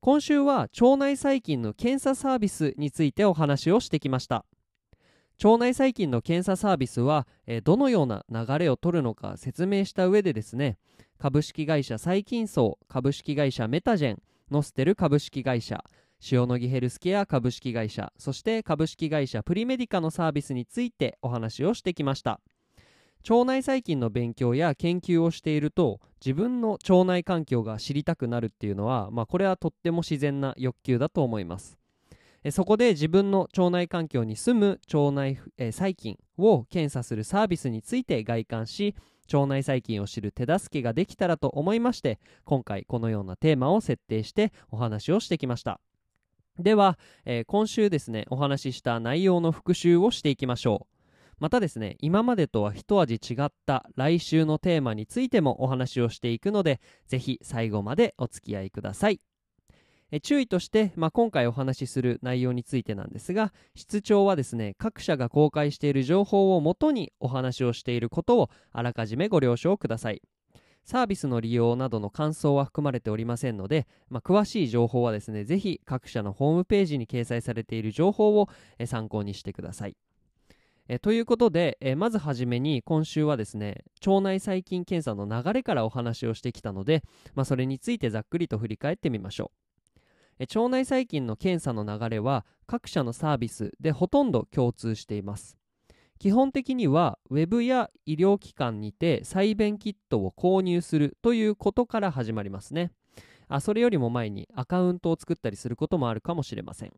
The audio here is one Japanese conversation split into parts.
今週は腸内細菌の検査サービスについてお話をしてきました。腸内細菌の検査サービスは、え、どのような流れを取るのか説明した上でですね株式会社細菌層株式会社メタジェンノステル株式会社塩野義ヘルスケア株式会社そして株式会社プリメディカのサービスについてお話をしてきました。腸内細菌の勉強や研究をしていると自分の腸内環境が知りたくなるっていうのは、まあ、これはとっても自然な欲求だと思います。そこで自分の腸内環境に住む腸内、え細菌を検査するサービスについて外観し腸内細菌を知る手助けができたらと思いまして今回このようなテーマを設定してお話をしてきました。では、えー、今週ですねお話しした内容の復習をしていきましょう。またですね今までとは一味違った来週のテーマについてもお話をしていくのでぜひ最後までお付き合いください。え注意として、まあ、今回お話しする内容についてなんですが室長はですね各社が公開している情報をもとにお話をしていることをあらかじめご了承ください。サービスの利用などの感想は含まれておりませんので、まあ、詳しい情報はですねぜひ各社のホームページに掲載されている情報を参考にしてください。えということで、えまずはじめに今週はですね腸内細菌検査の流れからお話をしてきたので、まあ、それについてざっくりと振り返ってみましょう。え腸内細菌の検査の流れは各社のサービスでほとんど共通しています。基本的にはウェブや医療機関にて細便キットを購入するということから始まりますね。あそれよりも前にアカウントを作ったりすることもあるかもしれません。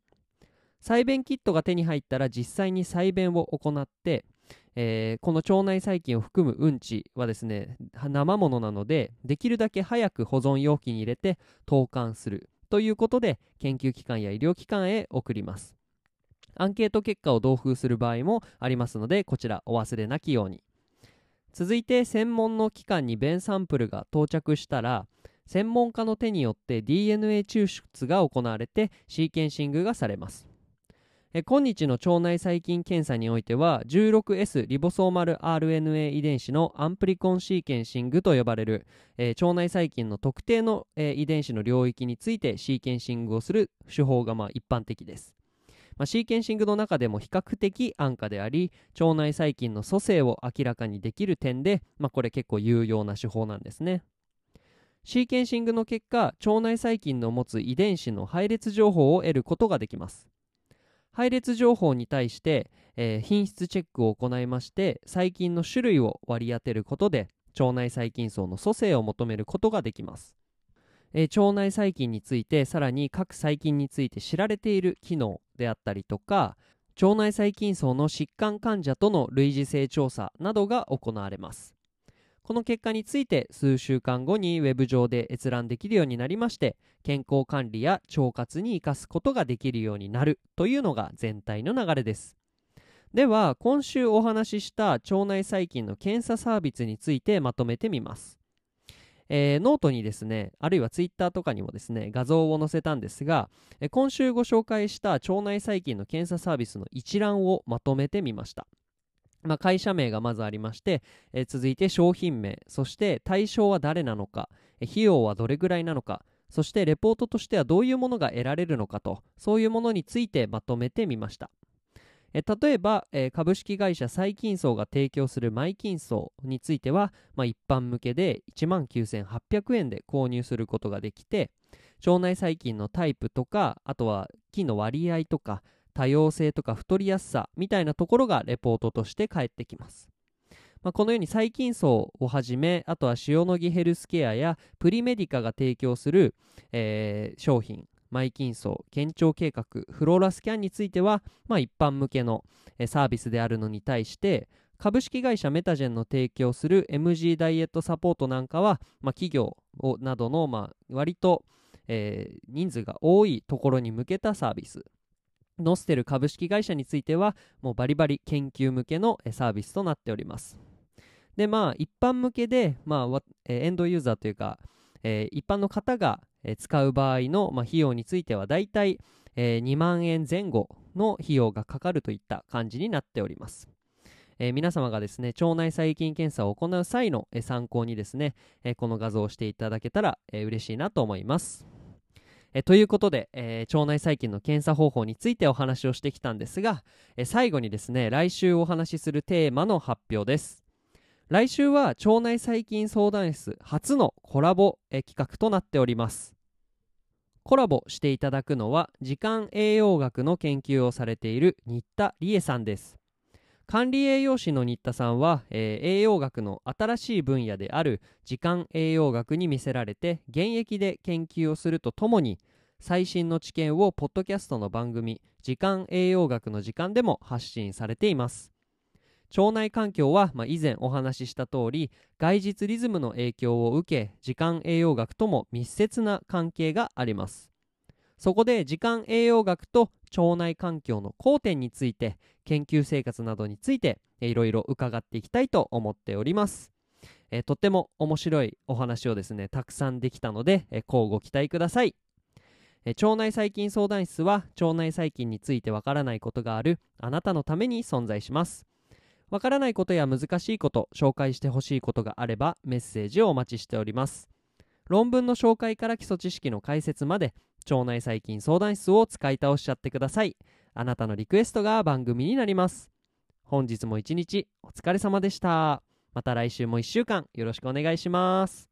細便キットが手に入ったら実際に細便を行って、えー、この腸内細菌を含むうんちはですね生ものなのでできるだけ早く保存容器に入れて投函するということで研究機関や医療機関へ送ります。アンケート結果を同封する場合もありますのでこちらお忘れなきように。続いて専門の機関に便サンプルが到着したら専門家の手によって DNA 抽出が行われてシーケンシングがされます。え今日の腸内細菌検査においては 16S リボソーマル RNA 遺伝子のアンプリコンシーケンシングと呼ばれる、えー、腸内細菌の特定の、えー、遺伝子の領域についてシーケンシングをする手法がまあ一般的です、まあ、シーケンシングの中でも比較的安価であり腸内細菌の組成を明らかにできる点で、まあ、これ結構有用な手法なんですね。シーケンシングの結果腸内細菌の持つ遺伝子の配列情報を得ることができます。配列情報に対して、えー、品質チェックを行いまして細菌の種類を割り当てることで腸内細菌層の組成を求めることができます、えー、腸内細菌についてさらに各細菌について知られている機能であったりとか腸内細菌層の疾患患者との類似性調査などが行われます。この結果について数週間後にウェブ上で閲覧できるようになりまして健康管理や腸活に生かすことができるようになるというのが全体の流れです。では今週お話しした腸内細菌の検査サービスについてまとめてみます。えー、ノートにですねあるいはツイッターとかにもですね画像を載せたんですが、え今週ご紹介した腸内細菌の検査サービスの一覧をまとめてみました。まあ、会社名がまずありまして、えー、続いて商品名そして対象は誰なのか、費用はどれぐらいなのかそしてレポートとしてはどういうものが得られるのかとそういうものについてまとめてみました。え例えば、え、株式会社細菌層が提供するマイキン層については、まあ、一般向けで1万9800円で購入することができて腸内細菌のタイプとかあとは菌の割合とか多様性とか太りやすさみたいなところがレポートとして返ってきます。まあ、このように細菌層をはじめあとは塩野義ヘルスケアやプリメディカが提供する、えー、商品マイキン層検腸計画フローラスキャンについては、まあ、一般向けの、サービスであるのに対して株式会社メタジェンの提供する MG ダイエットサポートなんかは、まあ、企業などの、まあ、割とえー人数が多いところに向けたサービスノステル株式会社についてはもうバリバリ研究向けのサービスとなっておりますでまあ一般向けで、まあエンドユーザーというか、えー一般の方が使う場合の、まあ、費用についてはだいたい、2万円前後の費用がかかるといった感じになっておりますえー皆様がですね腸内細菌検査を行う際の、参考にですね、この画像をしていただけたら、え嬉しいなと思います。えということで、えー腸内細菌の検査方法についてお話をしてきたんですが、えー最後にですね来週お話しするテーマの発表です。来週は腸内細菌相談室初のコラボ、えー企画となっております。コラボしていただくのは時間栄養学の研究をされている新田理恵さんです。管理栄養士の新田さんは、えー栄養学の新しい分野である時間栄養学に魅せられて現役で研究をするとともに最新の知見をポッドキャストの番組「時間栄養学の時間」でも発信されています。腸内環境は、まあ、以前お話しした通り外日リズムの影響を受け時間栄養学とも密接な関係があります。そこで時間栄養学と腸内環境の交点について研究生活などについていろいろ伺っていきたいと思っております、えーとっても面白いお話をですねたくさんできたので、えー、乞うご期待ください。腸内細菌相談室は腸内細菌についてわからないことがあるあなたのために存在します。わからないことや難しいこと紹介してほしいことがあればメッセージをお待ちしております。論文の紹介から基礎知識の解説まで腸内細菌相談室を使い倒しちゃってください。あなたのリクエストが番組になります。本日も一日お疲れ様でした。また来週も1週間よろしくお願いします。